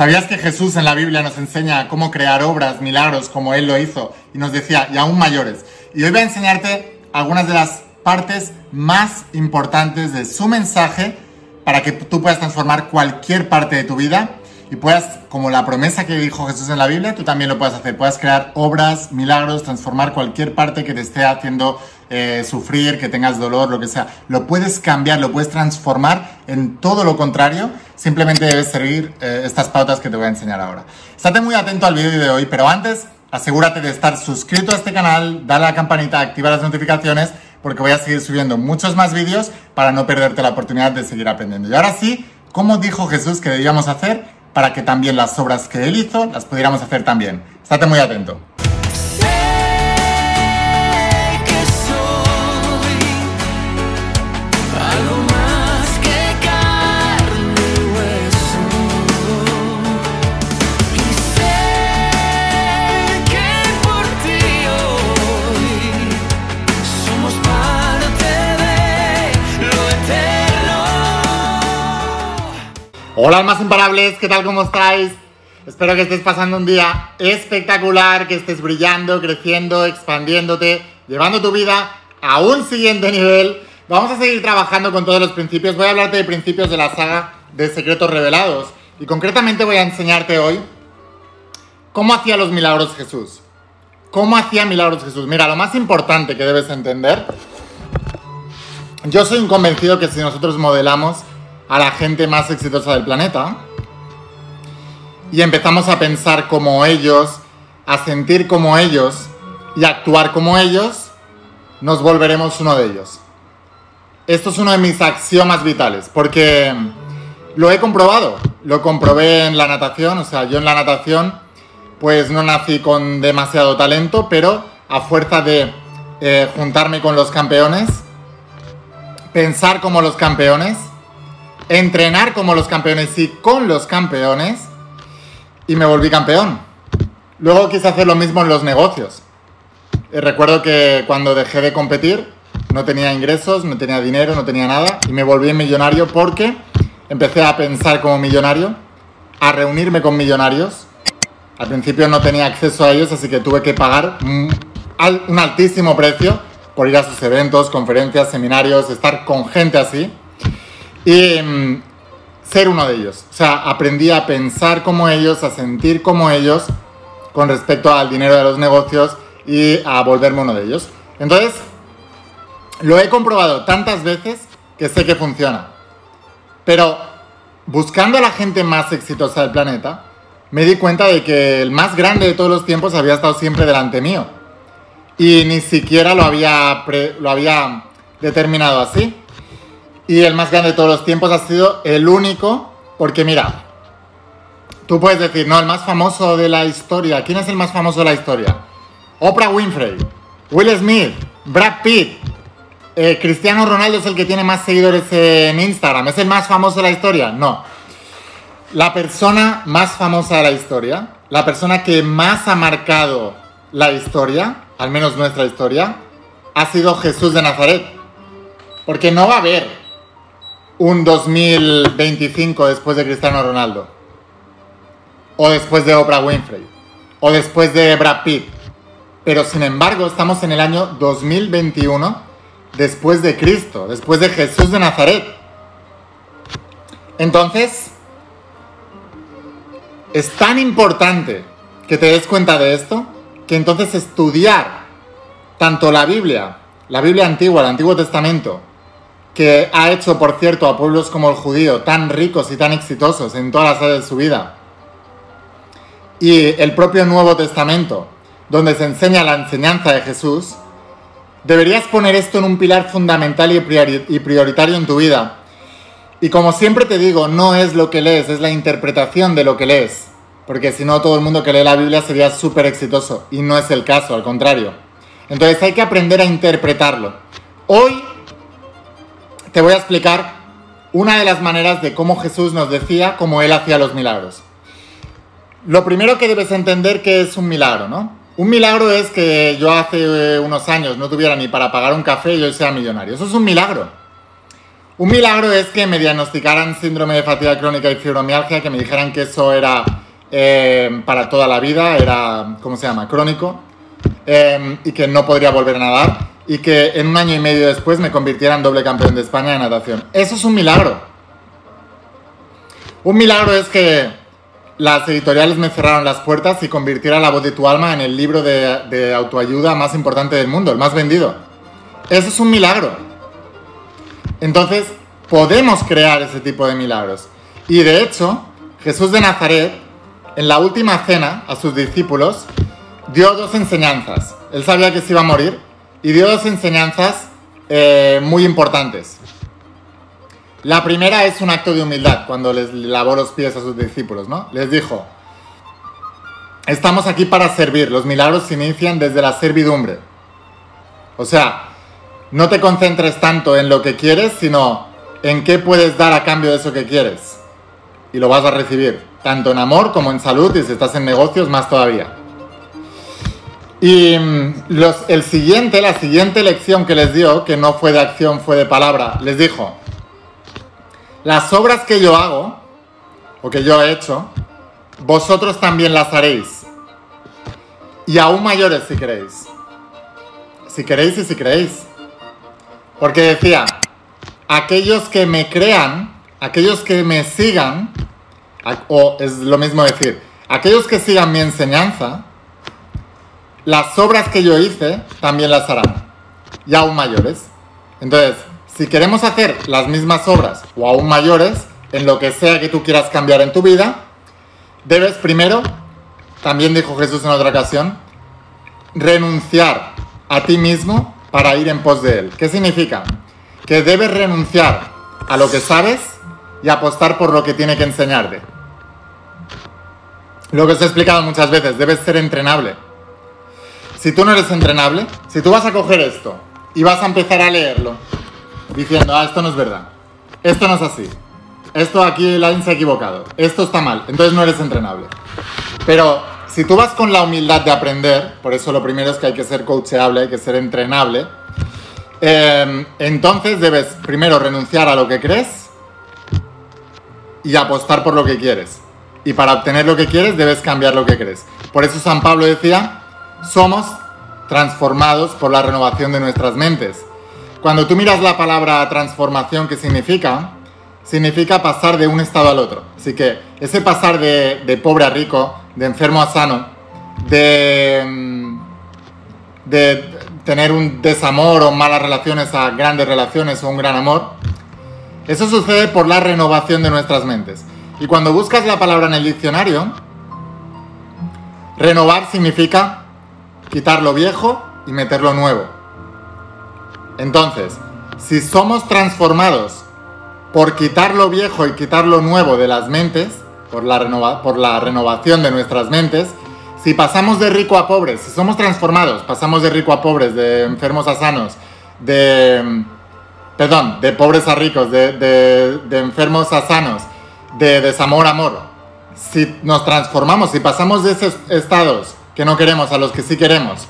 ¿Sabías que Jesús en la Biblia nos enseña cómo crear obras, milagros, como Él lo hizo? Y nos decía, y aún mayores. Y hoy voy a enseñarte algunas de las partes más importantes de su mensaje para que tú puedas transformar cualquier parte de tu vida y puedas, como la promesa que dijo Jesús en la Biblia, tú también lo puedes hacer. Puedes crear obras, milagros, transformar cualquier parte que te esté haciendo eh, sufrir, que tengas dolor, lo que sea. Lo puedes cambiar, lo puedes transformar en todo lo contrario. Simplemente debes seguir eh, estas pautas que te voy a enseñar ahora. Estate muy atento al vídeo de hoy, pero antes asegúrate de estar suscrito a este canal, dale a la campanita, activa las notificaciones, porque voy a seguir subiendo muchos más vídeos para no perderte la oportunidad de seguir aprendiendo. Y ahora sí, ¿cómo dijo Jesús que debíamos hacer? Para que también las obras que él hizo las pudiéramos hacer también. Estate muy atento. Hola almas imparables, ¿qué tal? ¿Cómo estáis? Espero que estés pasando un día espectacular, que estés brillando, creciendo, expandiéndote, llevando tu vida a un siguiente nivel. Vamos a seguir trabajando con todos los principios. Voy a hablarte de principios de la saga de secretos revelados. Y concretamente voy a enseñarte hoy cómo hacía los milagros Jesús. ¿Cómo hacía milagros Jesús? Mira, lo más importante que debes entender. Yo soy un convencido que si nosotros modelamos a la gente más exitosa del planeta y empezamos a pensar como ellos, a sentir como ellos y a actuar como ellos, nos volveremos uno de ellos. Esto es uno de mis axiomas vitales, porque lo he comprobado, lo comprobé en la natación, o sea, yo en la natación pues no nací con demasiado talento, pero a fuerza de eh, juntarme con los campeones, pensar como los campeones, entrenar como los campeones y con los campeones y me volví campeón. Luego quise hacer lo mismo en los negocios. Eh, recuerdo que cuando dejé de competir no tenía ingresos, no tenía dinero, no tenía nada y me volví millonario porque empecé a pensar como millonario, a reunirme con millonarios. Al principio no tenía acceso a ellos, así que tuve que pagar un altísimo precio por ir a sus eventos, conferencias, seminarios, estar con gente así mm, ser uno de ellos. O sea, aprendí a pensar como ellos, a sentir como ellos con respecto al dinero de los negocios y a volverme uno de ellos. Entonces, lo he comprobado tantas veces que sé que funciona. Pero buscando a la gente más exitosa del planeta, me di cuenta de que el más grande de todos los tiempos había estado siempre delante mío. Y ni siquiera lo había, lo había determinado así y el más grande de todos los tiempos ha sido el único, porque mira, tú puedes decir, no, el más famoso de la historia, ¿quién es el más famoso de la historia? Oprah Winfrey, Will Smith, Brad Pitt, eh, Cristiano Ronaldo es el que tiene más seguidores en Instagram, ¿es el más famoso de la historia? No. La persona más famosa de la historia, la persona que más ha marcado la historia, al menos nuestra historia, ha sido Jesús de Nazaret. Porque no va a haber un 2025 después de Cristiano Ronaldo. O después de Oprah Winfrey. O después de Brad Pitt. Pero sin embargo estamos en el año 2021 después de Cristo, después de Jesús de Nazaret. Entonces, es tan importante que te des cuenta de esto, que entonces estudiar tanto la Biblia, la Biblia antigua, el Antiguo Testamento, que ha hecho, por cierto, a pueblos como el judío tan ricos y tan exitosos en todas las áreas de su vida. Y el propio Nuevo Testamento, donde se enseña la enseñanza de Jesús, deberías poner esto en un pilar fundamental y prioritario en tu vida. Y como siempre te digo, no es lo que lees, es la interpretación de lo que lees. Porque si no, todo el mundo que lee la Biblia sería súper exitoso. Y no es el caso, al contrario. Entonces hay que aprender a interpretarlo. Hoy te voy a explicar una de las maneras de cómo Jesús nos decía cómo Él hacía los milagros. Lo primero que debes entender que es un milagro, ¿no? Un milagro es que yo hace eh, unos años no tuviera ni para pagar un café y hoy sea millonario. Eso es un milagro. Un milagro es que me diagnosticaran síndrome de fatiga crónica y fibromialgia, que me dijeran que eso era eh, para toda la vida, era, ¿cómo se llama?, crónico, eh, y que no podría volver a nadar, y que en un año y medio después me convirtiera en doble campeón de España de natación. Eso es un milagro. Un milagro es que las editoriales me cerraron las puertas y convirtiera La voz de tu alma en el libro de, de autoayuda más importante del mundo, el más vendido. Eso es un milagro. Entonces, podemos crear ese tipo de milagros. Y de hecho, Jesús de Nazaret, en la última cena a sus discípulos, dio dos enseñanzas. Él sabía que se iba a morir y dio dos enseñanzas eh, muy importantes. La primera es un acto de humildad, cuando les lavó los pies a sus discípulos, ¿no? Les dijo, estamos aquí para servir, los milagros se inician desde la servidumbre. O sea, no te concentres tanto en lo que quieres, sino en qué puedes dar a cambio de eso que quieres. Y lo vas a recibir, tanto en amor como en salud y si estás en negocios más todavía. Y mm, los, el siguiente, la siguiente lección que les dio, que no fue de acción, fue de palabra, les dijo, las obras que yo hago, o que yo he hecho, vosotros también las haréis. Y aún mayores si queréis. Si queréis y si creéis. Porque decía, aquellos que me crean, aquellos que me sigan, o es lo mismo decir, aquellos que sigan mi enseñanza, las obras que yo hice también las harán, y aún mayores. Entonces, si queremos hacer las mismas obras o aún mayores, en lo que sea que tú quieras cambiar en tu vida, debes primero, también dijo Jesús en otra ocasión, renunciar a ti mismo para ir en pos de Él. ¿Qué significa? Que debes renunciar a lo que sabes y apostar por lo que tiene que enseñarte. Lo que os he explicado muchas veces, debes ser entrenable. Si tú no eres entrenable, si tú vas a coger esto y vas a empezar a leerlo diciendo, ah, esto no es verdad, esto no es así, esto aquí la se ha equivocado, esto está mal, entonces no eres entrenable. Pero si tú vas con la humildad de aprender, por eso lo primero es que hay que ser coachable, hay que ser entrenable, em, entonces debes primero renunciar a lo que crees y apostar por lo que quieres. Y para obtener lo que quieres debes cambiar lo que crees. Por eso San Pablo decía, somos transformados por la renovación de nuestras mentes. Cuando tú miras la palabra transformación, ¿qué significa? Significa pasar de un estado al otro. Así que ese pasar de, pobre a rico, de enfermo a sano, de, mm, de tener un desamor o malas relaciones a grandes relaciones o un gran amor, eso sucede por la renovación de nuestras mentes. Y cuando buscas la palabra en el diccionario, renovar significa quitar lo viejo y meter lo nuevo. Entonces, si somos transformados por quitar lo viejo y quitar lo nuevo de las mentes, por la, renovación de nuestras mentes, si pasamos de rico a pobre, si somos transformados, pasamos de rico a pobres, de enfermos a sanos, de, perdón, de pobres a ricos, de, de enfermos a sanos, de desamor a amor, si nos transformamos, si pasamos de esos estados que no queremos a los que sí queremos,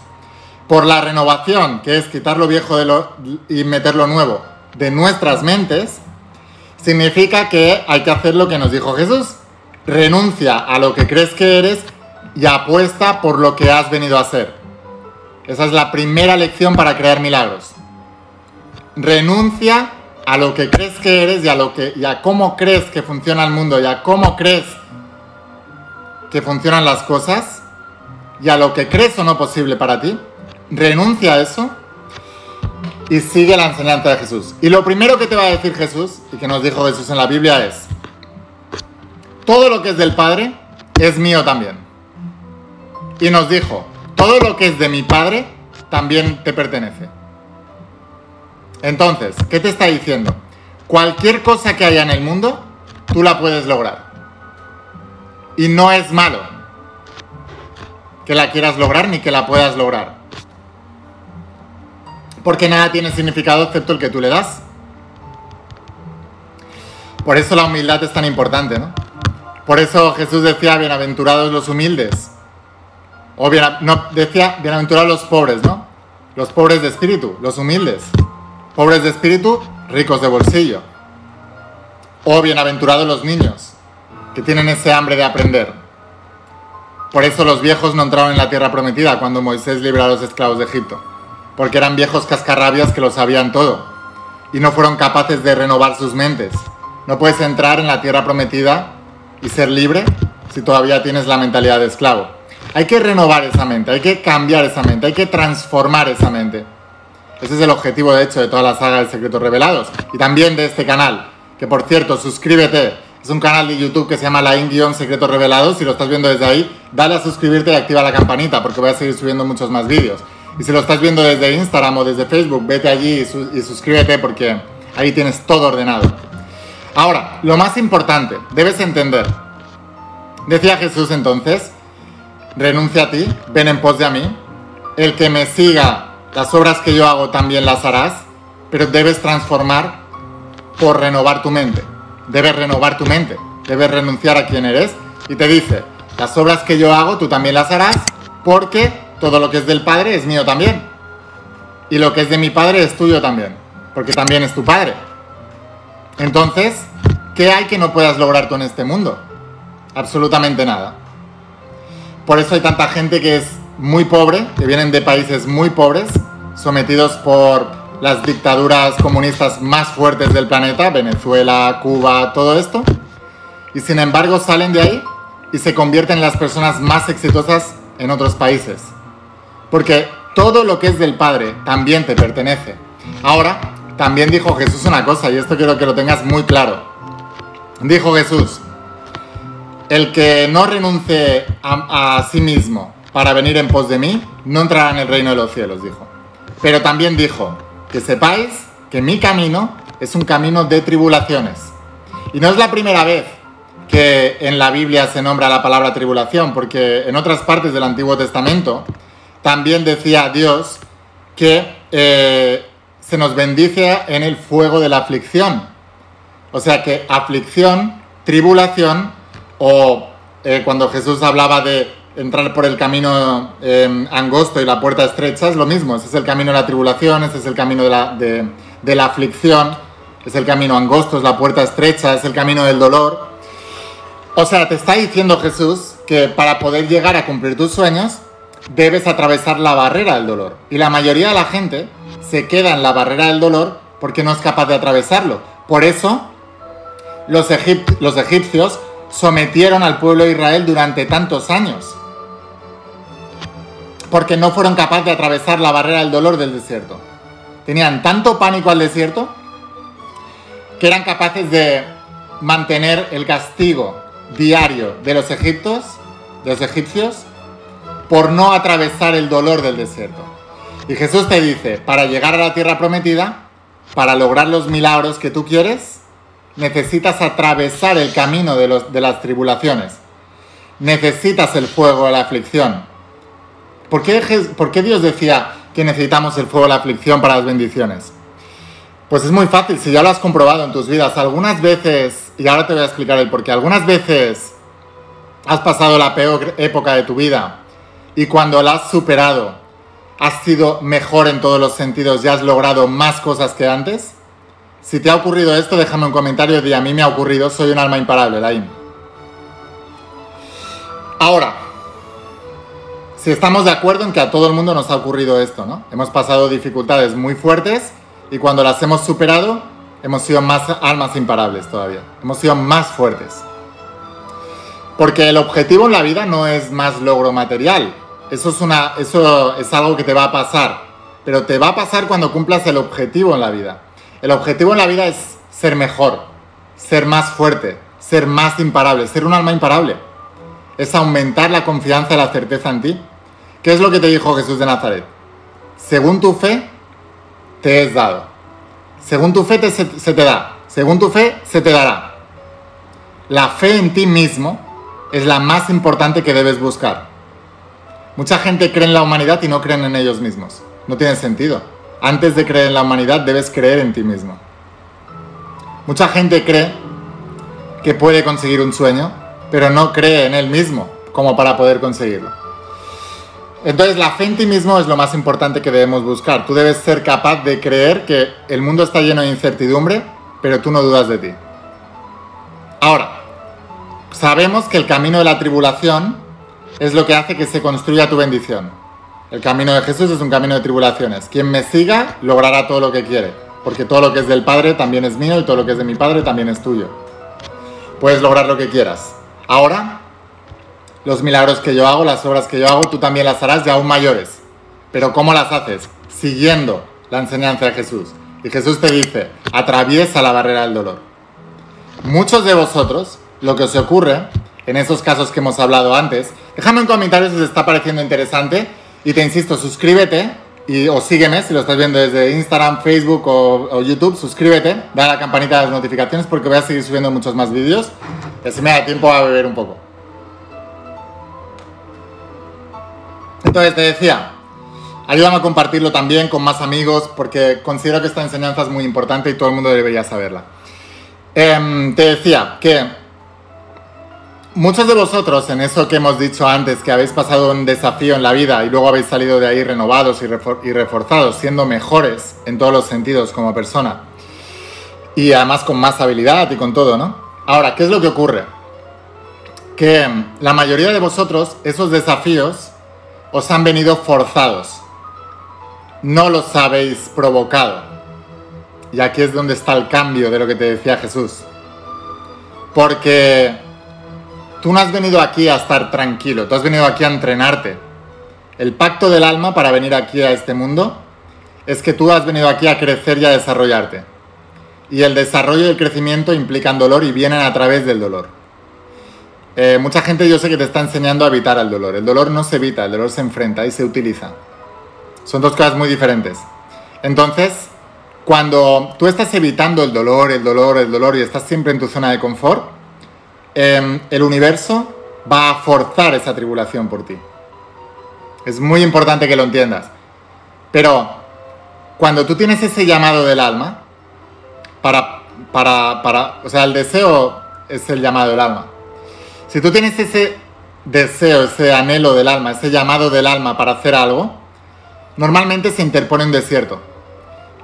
por la renovación, que es quitar lo viejo de lo, y meter lo nuevo de nuestras mentes, significa que hay que hacer lo que nos dijo Jesús, renuncia a lo que crees que eres y apuesta por lo que has venido a ser. Esa es la primera lección para crear milagros. Renuncia a lo que crees que eres y a, lo que, y a cómo crees que funciona el mundo y a cómo crees que funcionan las cosas y a lo que crees o no posible para ti. Renuncia a eso y sigue la enseñanza de Jesús. Y lo primero que te va a decir Jesús y que nos dijo Jesús en la Biblia es, todo lo que es del Padre es mío también. Y nos dijo, todo lo que es de mi Padre también te pertenece. Entonces, ¿qué te está diciendo? Cualquier cosa que haya en el mundo, tú la puedes lograr. Y no es malo que la quieras lograr ni que la puedas lograr. Porque nada tiene significado excepto el que tú le das. Por eso la humildad es tan importante, ¿no? Por eso Jesús decía, bienaventurados los humildes. O no, decía, bienaventurados los pobres, ¿no? Los pobres de espíritu, los humildes. Pobres de espíritu, ricos de bolsillo. Oh, bienaventurados los niños, que tienen ese hambre de aprender. Por eso los viejos no entraron en la tierra prometida cuando Moisés libró a los esclavos de Egipto, porque eran viejos cascarrabias que lo sabían todo y no fueron capaces de renovar sus mentes. No puedes entrar en la tierra prometida y ser libre si todavía tienes la mentalidad de esclavo. Hay que renovar esa mente, hay que cambiar esa mente, hay que transformar esa mente. Ese es el objetivo, de hecho, de toda la saga de Secretos Revelados y también de este canal. Que por cierto, suscríbete. Es un canal de YouTube que se llama La Secretos Revelados. Si lo estás viendo desde ahí, dale a suscribirte y activa la campanita porque voy a seguir subiendo muchos más vídeos. Y si lo estás viendo desde Instagram o desde Facebook, vete allí y, y suscríbete porque ahí tienes todo ordenado. Ahora, lo más importante, debes entender. Decía Jesús entonces, renuncia a ti, ven en pos de a mí. El que me siga las obras que yo hago también las harás, pero debes transformar por renovar tu mente. Debes renovar tu mente, debes renunciar a quien eres y te dice, las obras que yo hago tú también las harás porque todo lo que es del Padre es mío también. Y lo que es de mi Padre es tuyo también, porque también es tu Padre. Entonces, ¿qué hay que no puedas lograr tú en este mundo? Absolutamente nada. Por eso hay tanta gente que es muy pobre, que vienen de países muy pobres, sometidos por las dictaduras comunistas más fuertes del planeta, Venezuela, Cuba, todo esto, y sin embargo salen de ahí y se convierten en las personas más exitosas en otros países. Porque todo lo que es del Padre también te pertenece. Ahora, también dijo Jesús una cosa, y esto quiero que lo tengas muy claro. Dijo Jesús, el que no renuncie a, a sí mismo para venir en pos de mí, no entrará en el reino de los cielos, dijo. Pero también dijo, que sepáis que mi camino es un camino de tribulaciones. Y no es la primera vez que en la Biblia se nombra la palabra tribulación, porque en otras partes del Antiguo Testamento también decía Dios que eh, se nos bendice en el fuego de la aflicción. O sea que aflicción, tribulación, o eh, cuando Jesús hablaba de entrar por el camino em, angosto y la puerta estrecha es lo mismo. Ese es el camino de la tribulación, ese es el camino de la, de, la aflicción, es el camino angosto, es la puerta estrecha, es el camino del dolor. O sea, te está diciendo Jesús que para poder llegar a cumplir tus sueños, debes atravesar la barrera del dolor. Y la mayoría de la gente se queda en la barrera del dolor porque no es capaz de atravesarlo. Por eso, los, egipcios sometieron al pueblo de Israel durante tantos años porque no fueron capaces de atravesar la barrera del dolor del desierto. Tenían tanto pánico al desierto que eran capaces de mantener el castigo diario de los egipcios, de los egipcios, por no atravesar el dolor del desierto. Y Jesús te dice, para llegar a la tierra prometida, para lograr los milagros que tú quieres, necesitas atravesar el camino de, los, de las tribulaciones. Necesitas el fuego de la aflicción. ¿Por qué, Dios decía que necesitamos el fuego de la aflicción para las bendiciones? Pues es muy fácil, si ya lo has comprobado en tus vidas, algunas veces, y ahora te voy a explicar el por qué, algunas veces has pasado la peor época de tu vida y cuando la has superado has sido mejor en todos los sentidos y has logrado más cosas que antes. Si te ha ocurrido esto, déjame un comentario y a mí me ha ocurrido, soy un alma imparable, Laim. Ahora, si estamos de acuerdo en que a todo el mundo nos ha ocurrido esto, ¿no? Hemos pasado dificultades muy fuertes y cuando las hemos superado, hemos sido más almas imparables todavía. Hemos sido más fuertes. Porque el objetivo en la vida no es más logro material. Eso es, una, eso es algo que te va a pasar. Pero te va a pasar cuando cumplas el objetivo en la vida. El objetivo en la vida es ser mejor, ser más fuerte, ser más imparable, ser un alma imparable. Es aumentar la confianza y la certeza en ti. ¿Qué es lo que te dijo Jesús de Nazaret? Según tu fe, te es dado. Según tu fe se, se te da. Según tu fe, se te dará. La fe en ti mismo es la más importante que debes buscar. Mucha gente cree en la humanidad y no creen en ellos mismos. No tiene sentido. Antes de creer en la humanidad, debes creer en ti mismo. Mucha gente cree que puede conseguir un sueño, pero no cree en él mismo como para poder conseguirlo. Entonces la fe en ti mismo es lo más importante que debemos buscar. Tú debes ser capaz de creer que el mundo está lleno de incertidumbre, pero tú no dudas de ti. Ahora, sabemos que el camino de la tribulación es lo que hace que se construya tu bendición. El camino de Jesús es un camino de tribulaciones. Quien me siga logrará todo lo que quiere, porque todo lo que es del Padre también es mío y todo lo que es de mi Padre también es tuyo. Puedes lograr lo que quieras. Ahora, los milagros que yo hago, las obras que yo hago, tú también las harás de aún mayores. Pero ¿cómo las haces? Siguiendo la enseñanza de Jesús. Y Jesús te dice, atraviesa la barrera del dolor. Muchos de vosotros, lo que os ocurre, en esos casos que hemos hablado antes, déjame en comentarios si te está pareciendo interesante y te insisto, suscríbete y, o sígueme si lo estás viendo desde Instagram, Facebook o, YouTube, suscríbete, da la campanita de las notificaciones porque voy a seguir subiendo muchos más vídeos y así me da tiempo a beber un poco. Entonces te decía, ayúdame a compartirlo también con más amigos porque considero que esta enseñanza es muy importante y todo el mundo debería saberla. Em, te decía que muchos de vosotros en eso que hemos dicho antes, que habéis pasado un desafío en la vida y luego habéis salido de ahí renovados y, reforzados, siendo mejores en todos los sentidos como persona y además con más habilidad y con todo, ¿no? Ahora, ¿qué es lo que ocurre? Que la mayoría de vosotros, esos desafíos, os han venido forzados. No los habéis provocado. Y aquí es donde está el cambio de lo que te decía Jesús. Porque tú no has venido aquí a estar tranquilo, tú has venido aquí a entrenarte. El pacto del alma para venir aquí a este mundo es que tú has venido aquí a crecer y a desarrollarte. Y el desarrollo y el crecimiento implican dolor y vienen a través del dolor. Eh, mucha gente yo sé que te está enseñando a evitar el dolor. El dolor no se evita, el dolor se enfrenta y se utiliza. Son dos cosas muy diferentes. Entonces, cuando tú estás evitando el dolor, el dolor, el dolor y estás siempre en tu zona de confort, em, el universo va a forzar esa tribulación por ti. Es muy importante que lo entiendas. Pero cuando tú tienes ese llamado del alma, para, para, para, o sea, el deseo es el llamado del alma. Si tú tienes ese deseo, ese anhelo del alma, ese llamado del alma para hacer algo, normalmente se interpone un desierto.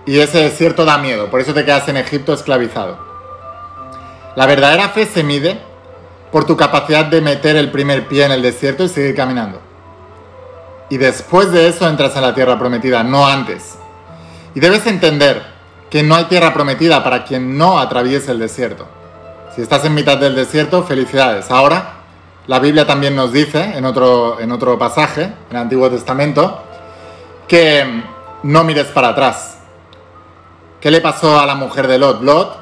Y ese desierto da miedo, por eso te quedas en Egipto esclavizado. La verdadera fe se mide por tu capacidad de meter el primer pie en el desierto y seguir caminando. Y después de eso entras en la tierra prometida, no antes. Y debes entender que no hay tierra prometida para quien no atraviese el desierto. Si estás en mitad del desierto, felicidades. Ahora, la Biblia también nos dice, en otro, en otro pasaje, en el Antiguo Testamento, que no mires para atrás ¿Qué le pasó a la mujer de Lot? Lot,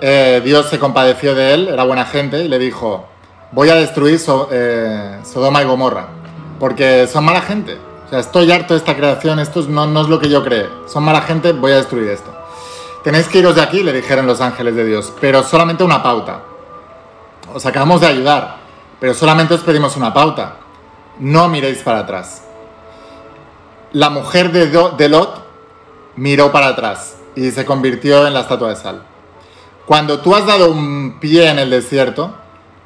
eh, Dios se compadeció de él, era buena gente, y le dijo, voy a destruir eh, Sodoma y Gomorra, porque son mala gente. O sea, estoy harto de esta creación, esto no, no es lo que yo creo. Son mala gente, voy a destruir esto. Tenéis que iros de aquí, le dijeron los ángeles de Dios, pero solamente una pauta. Os acabamos de ayudar, pero solamente os pedimos una pauta. No miréis para atrás. La mujer de, de Lot miró para atrás y se convirtió en la estatua de sal. Cuando tú has dado un pie en el desierto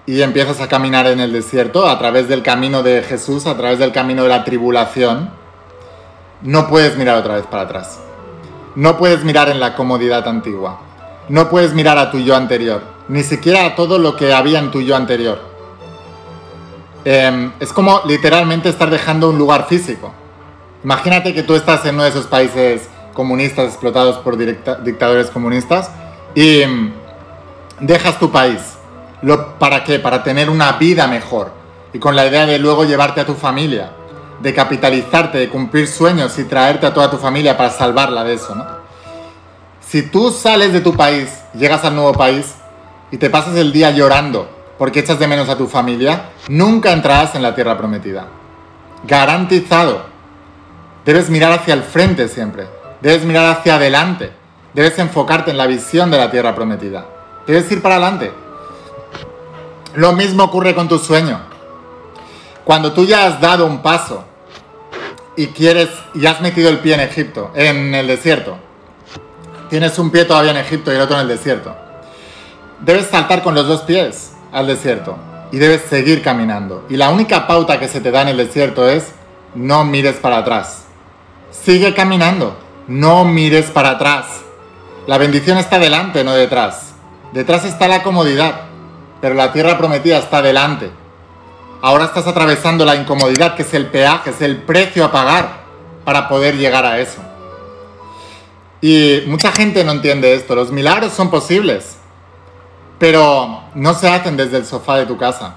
y empiezas a caminar en el desierto a través del camino de Jesús, a través del camino de la tribulación, no puedes mirar otra vez para atrás. No puedes mirar en la comodidad antigua. No puedes mirar a tu yo anterior, ni siquiera a todo lo que había en tu yo anterior. Em, es como literalmente estar dejando un lugar físico. Imagínate que tú estás en uno de esos países comunistas explotados por dictadores comunistas y mm, dejas tu país. ¿Para qué? Para tener una vida mejor y con la idea de luego llevarte a tu familia, de capitalizarte, de cumplir sueños y traerte a toda tu familia para salvarla de eso, ¿no? Si tú sales de tu país, llegas al nuevo país y te pasas el día llorando porque echas de menos a tu familia, nunca entrarás en la tierra prometida. Garantizado. Debes mirar hacia el frente siempre. Debes mirar hacia adelante. Debes enfocarte en la visión de la tierra prometida. Debes ir para adelante. Lo mismo ocurre con tu sueño. Cuando tú ya has dado un paso y quieres y has metido el pie en Egipto, en el desierto. Tienes un pie todavía en Egipto y el otro en el desierto. Debes saltar con los dos pies al desierto y debes seguir caminando. Y la única pauta que se te da en el desierto es no mires para atrás. Sigue caminando. No mires para atrás. La bendición está delante, no detrás. Detrás está la comodidad, pero la tierra prometida está delante. Ahora estás atravesando la incomodidad, que es el peaje, es el precio a pagar para poder llegar a eso. Y mucha gente no entiende esto. Los milagros son posibles, pero no se hacen desde el sofá de tu casa.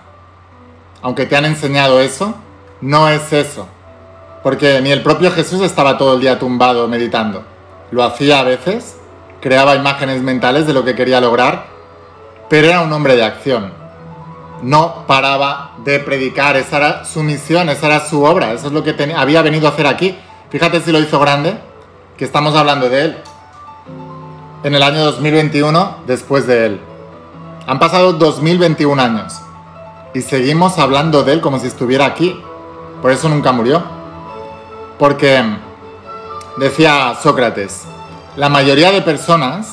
Aunque te han enseñado eso, no es eso. Porque ni el propio Jesús estaba todo el día tumbado meditando. Lo hacía a veces, creaba imágenes mentales de lo que quería lograr, pero era un hombre de acción. No paraba de predicar, esa era su misión, esa era su obra, eso es lo que había venido a hacer aquí. Fíjate si lo hizo grande, que estamos hablando de él. En el año 2021, después de él. Han pasado 2021 años y seguimos hablando de él como si estuviera aquí. Por eso nunca murió. Porque decía Sócrates, la mayoría de personas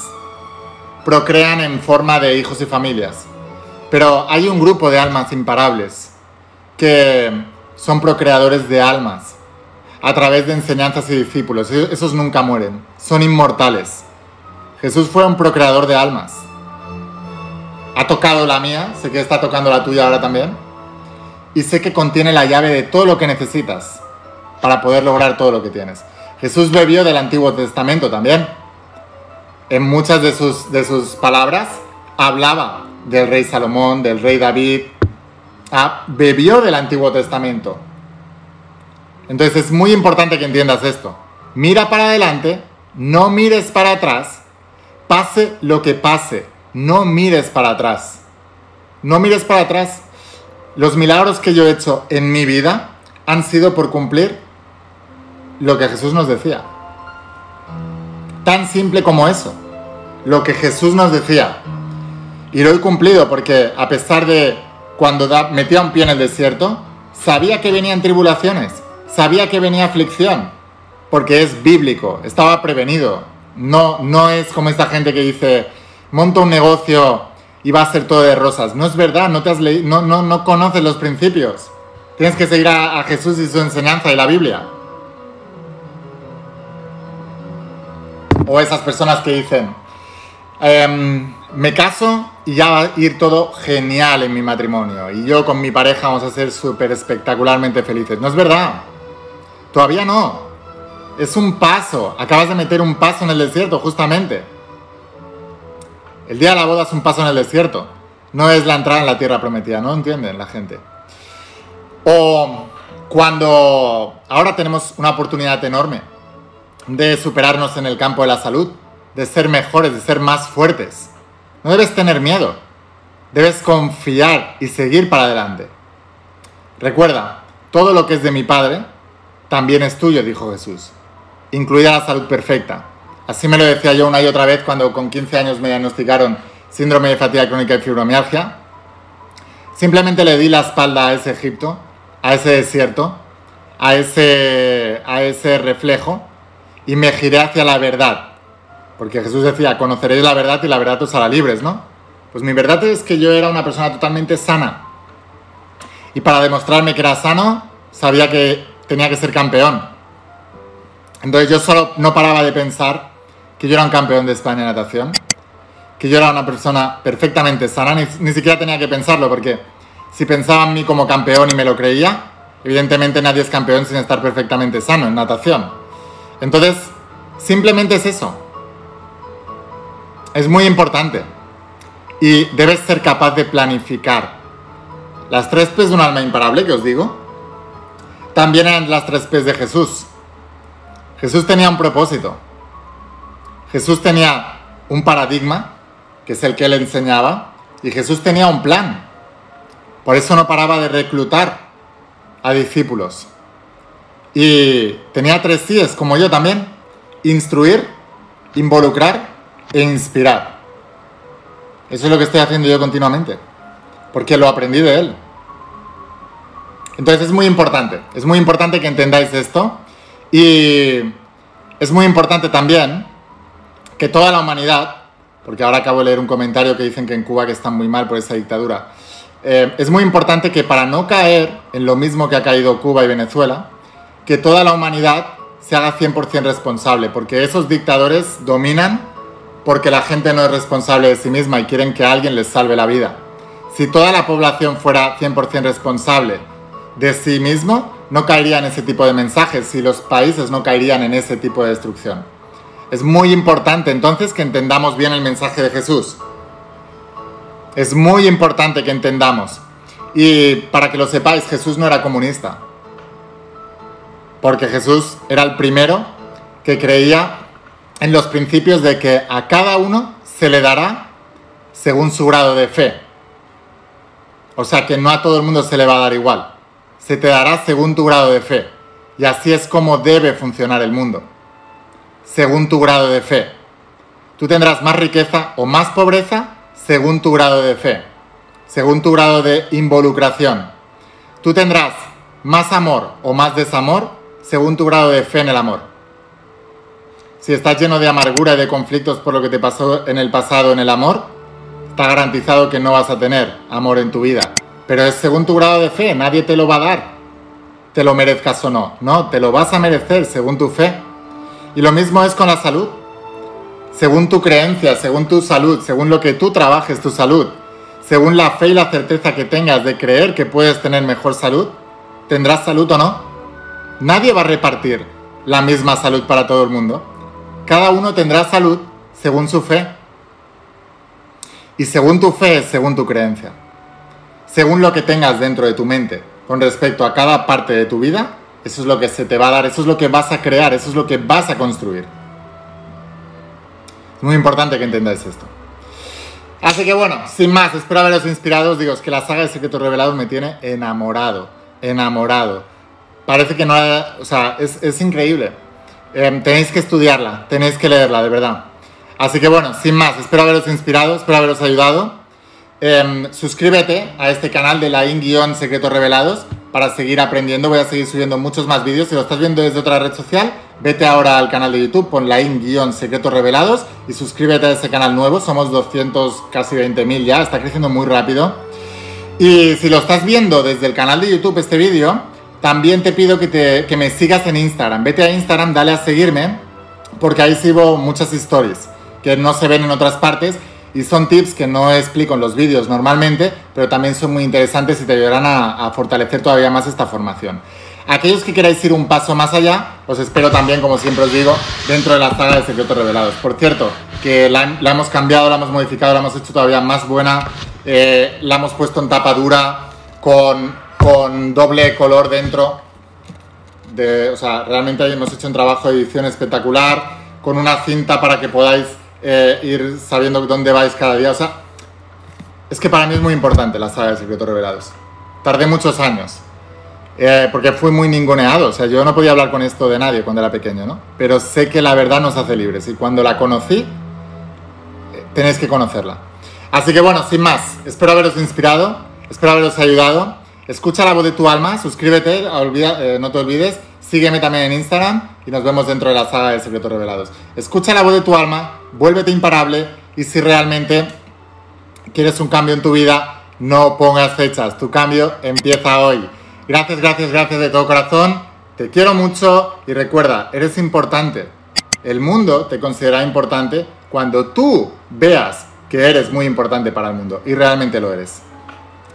procrean en forma de hijos y familias, pero hay un grupo de almas imparables que son procreadores de almas a través de enseñanzas y discípulos. Esos nunca mueren, son inmortales. Jesús fue un procreador de almas. Ha tocado la mía, sé que está tocando la tuya ahora también, y sé que contiene la llave de todo lo que necesitas para poder lograr todo lo que tienes. Jesús bebió del Antiguo Testamento también. En muchas de sus, de sus palabras hablaba del rey Salomón, del rey David. Ah, bebió del Antiguo Testamento. Entonces es muy importante que entiendas esto. Mira para adelante, no mires para atrás, pase lo que pase, no mires para atrás. No mires para atrás. Los milagros que yo he hecho en mi vida han sido por cumplir lo que Jesús nos decía. Tan simple como eso. Lo que Jesús nos decía. Y lo he cumplido porque a pesar de cuando metía un pie en el desierto, sabía que venían tribulaciones, sabía que venía aflicción, porque es bíblico, estaba prevenido. No, no es como esta gente que dice, monto un negocio y va a ser todo de rosas. No es verdad, no, te has no, no, no conoces los principios. Tienes que seguir a Jesús y su enseñanza y la Biblia. O esas personas que dicen, em, me caso y ya va a ir todo genial en mi matrimonio. Y yo con mi pareja vamos a ser súper espectacularmente felices. No es verdad. Todavía no. Es un paso. Acabas de meter un paso en el desierto, justamente. El día de la boda es un paso en el desierto. No es la entrada en la tierra prometida. No entienden la gente. O cuando ahora tenemos una oportunidad enorme de superarnos en el campo de la salud, de ser mejores, de ser más fuertes. No debes tener miedo, debes confiar y seguir para adelante. Recuerda, todo lo que es de mi Padre también es tuyo, dijo Jesús, incluida la salud perfecta. Así me lo decía yo una y otra vez cuando con 15 años me diagnosticaron síndrome de fatiga crónica y fibromialgia. Simplemente le di la espalda a ese Egipto, a ese desierto, a ese, a ese reflejo y me giré hacia la verdad. Porque Jesús decía, conoceréis la verdad y la verdad os hará libres, ¿no? Pues mi verdad es que yo era una persona totalmente sana. Y para demostrarme que era sano, sabía que tenía que ser campeón. Entonces yo solo no paraba de pensar que yo era un campeón de España en natación, que yo era una persona perfectamente sana, ni, ni siquiera tenía que pensarlo, porque si pensaba en mí como campeón y me lo creía, evidentemente nadie es campeón sin estar perfectamente sano en natación. Entonces, simplemente es eso. Es muy importante. Y debes ser capaz de planificar. Las tres P's de un alma imparable que os digo, también eran las tres P's de Jesús. Jesús tenía un propósito. Jesús tenía un paradigma, que es el que él enseñaba, y Jesús tenía un plan. Por eso no paraba de reclutar a discípulos. Y tenía tres C's, como yo también. Instruir, involucrar inspirar. Eso es lo que estoy haciendo yo continuamente. Porque lo aprendí de él. Entonces es muy importante. Es muy importante que entendáis esto. Y es muy importante también que toda la humanidad, porque ahora acabo de leer un comentario que dicen que en Cuba que están muy mal por esa dictadura, eh, es muy importante que para no caer en lo mismo que ha caído Cuba y Venezuela, que toda la humanidad se haga 100% responsable, porque esos dictadores dominan porque la gente no es responsable de sí misma y quieren que alguien les salve la vida. Si toda la población fuera 100% responsable de sí mismo, no caería en ese tipo de mensajes y los países no caerían en ese tipo de destrucción. Es muy importante entonces que entendamos bien el mensaje de Jesús. Es muy importante que entendamos. Y para que lo sepáis, Jesús no era comunista. Porque Jesús era el primero que creía en los principios de que a cada uno se le dará según su grado de fe. O sea que no a todo el mundo se le va a dar igual. Se te dará según tu grado de fe. Y así es como debe funcionar el mundo. Según tu grado de fe. Tú tendrás más riqueza o más pobreza según tu grado de fe. Según tu grado de involucración. Tú tendrás más amor o más desamor según tu grado de fe en el amor. Si estás lleno de amargura y de conflictos por lo que te pasó en el pasado en el amor, está garantizado que no vas a tener amor en tu vida. Pero es según tu grado de fe, nadie te lo va a dar, te lo merezcas o no. No, te lo vas a merecer según tu fe. Y lo mismo es con la salud. Según tu creencia, según tu salud, según lo que tú trabajes tu salud, según la fe y la certeza que tengas de creer que puedes tener mejor salud, tendrás salud o no. Nadie va a repartir la misma salud para todo el mundo. Cada uno tendrá salud según su fe. Y según tu fe según tu creencia. Según lo que tengas dentro de tu mente con respecto a cada parte de tu vida, eso es lo que se te va a dar, eso es lo que vas a crear, eso es lo que vas a construir. Es muy importante que entendáis esto. Así que bueno, sin más, espero haberos inspirado. Os digo, es que la saga de Secretos Revelados me tiene enamorado, enamorado. Parece que no, o sea, es, es increíble. Eh, tenéis que estudiarla, tenéis que leerla, de verdad. Así que bueno, sin más, espero haberos inspirado, espero haberos ayudado. Em, suscríbete a este canal de la In-Secretos Revelados para seguir aprendiendo. Voy a seguir subiendo muchos más vídeos. Si lo estás viendo desde otra red social, vete ahora al canal de YouTube, pon la In-Secretos Revelados y suscríbete a ese canal nuevo. Somos 200, casi 20.000 ya, está creciendo muy rápido. Y si lo estás viendo desde el canal de YouTube este vídeo, también te pido que, te, que me sigas en Instagram. Vete a Instagram, dale a seguirme, porque ahí sigo muchas stories que no se ven en otras partes y son tips que no explico en los vídeos normalmente, pero también son muy interesantes y te ayudarán a, fortalecer todavía más esta formación. Aquellos que queráis ir un paso más allá, os espero también, como siempre os digo, dentro de la saga de Secretos Revelados. Por cierto, que la, hemos cambiado, la hemos modificado, la hemos hecho todavía más buena, eh, la hemos puesto en tapa dura con, con doble color dentro. De, o sea, realmente hemos hecho un trabajo de edición espectacular, con una cinta para que podáis eh, ir sabiendo dónde vais cada día. O sea, es que para mí es muy importante la saga de Secretos Revelados. Tardé muchos años. Eh, porque fui muy ninguneado. O sea, yo no podía hablar con esto de nadie cuando era pequeño, ¿no? Pero sé que la verdad nos hace libres. Y cuando la conocí, eh, tenéis que conocerla. Así que bueno, sin más, espero haberos inspirado, espero haberos ayudado. Escucha la voz de tu alma, suscríbete, no te olvides Sígueme también en Instagram y nos vemos dentro de la saga de Secretos Revelados. Escucha la voz de tu alma, vuélvete imparable y si realmente quieres un cambio en tu vida, no pongas fechas. Tu cambio empieza hoy. Gracias, gracias, gracias de todo corazón. Te quiero mucho y recuerda, eres importante. El mundo te considera importante cuando tú veas que eres muy importante para el mundo y realmente lo eres.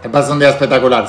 Que pases un día espectacular.